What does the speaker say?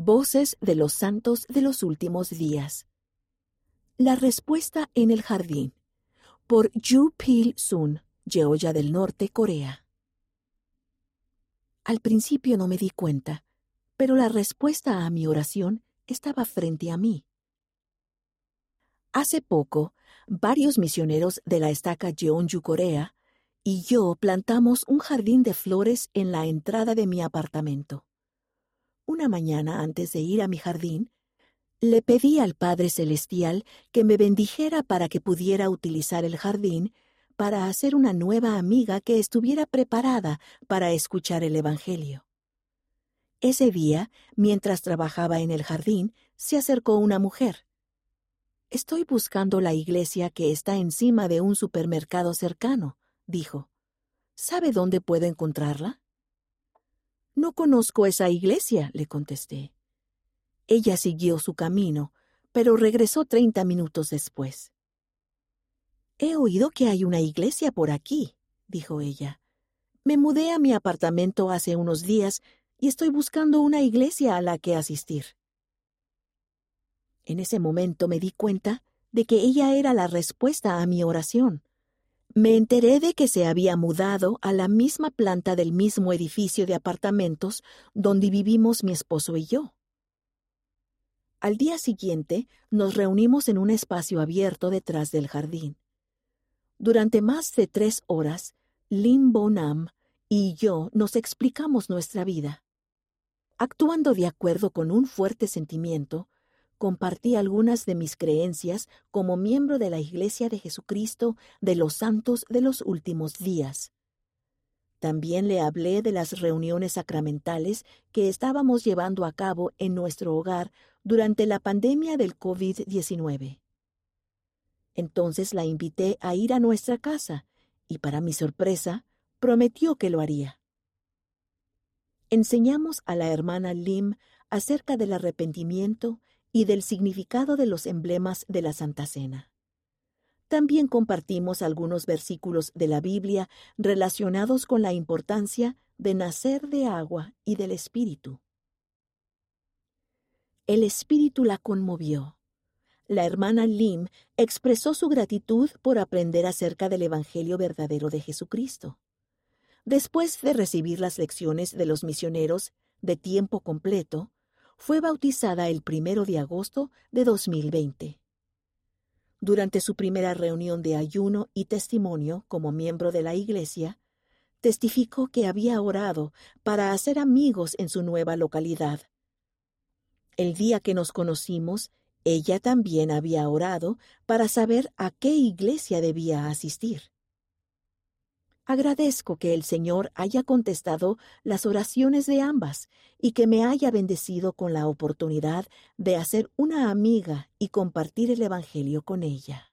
Voces de los Santos de los Últimos Días. La respuesta en el jardín. Por Yu Pil Sun, Georgia del Norte, Corea. Al principio no me di cuenta, pero la respuesta a mi oración estaba frente a mí. Hace poco, varios misioneros de la estaca Jeonju, Corea, y yo plantamos un jardín de flores en la entrada de mi apartamento. Una mañana antes de ir a mi jardín, le pedí al Padre Celestial que me bendijera para que pudiera utilizar el jardín para hacer una nueva amiga que estuviera preparada para escuchar el Evangelio. Ese día, mientras trabajaba en el jardín, se acercó una mujer. Estoy buscando la iglesia que está encima de un supermercado cercano, dijo. ¿Sabe dónde puedo encontrarla? No conozco esa iglesia, le contesté. Ella siguió su camino, pero regresó treinta minutos después. He oído que hay una iglesia por aquí, dijo ella. Me mudé a mi apartamento hace unos días y estoy buscando una iglesia a la que asistir. En ese momento me di cuenta de que ella era la respuesta a mi oración. Me enteré de que se había mudado a la misma planta del mismo edificio de apartamentos donde vivimos mi esposo y yo. Al día siguiente nos reunimos en un espacio abierto detrás del jardín. Durante más de tres horas, Lim Bonam y yo nos explicamos nuestra vida. Actuando de acuerdo con un fuerte sentimiento, compartí algunas de mis creencias como miembro de la Iglesia de Jesucristo de los Santos de los Últimos Días. También le hablé de las reuniones sacramentales que estábamos llevando a cabo en nuestro hogar durante la pandemia del COVID-19. Entonces la invité a ir a nuestra casa y, para mi sorpresa, prometió que lo haría. Enseñamos a la hermana Lim acerca del arrepentimiento y del significado de los emblemas de la Santa Cena. También compartimos algunos versículos de la Biblia relacionados con la importancia de nacer de agua y del Espíritu. El Espíritu la conmovió. La hermana Lim expresó su gratitud por aprender acerca del Evangelio verdadero de Jesucristo. Después de recibir las lecciones de los misioneros de tiempo completo, fue bautizada el primero de agosto de 2020. Durante su primera reunión de ayuno y testimonio como miembro de la Iglesia, testificó que había orado para hacer amigos en su nueva localidad. El día que nos conocimos, ella también había orado para saber a qué iglesia debía asistir. Agradezco que el Señor haya contestado las oraciones de ambas y que me haya bendecido con la oportunidad de hacer una amiga y compartir el Evangelio con ella.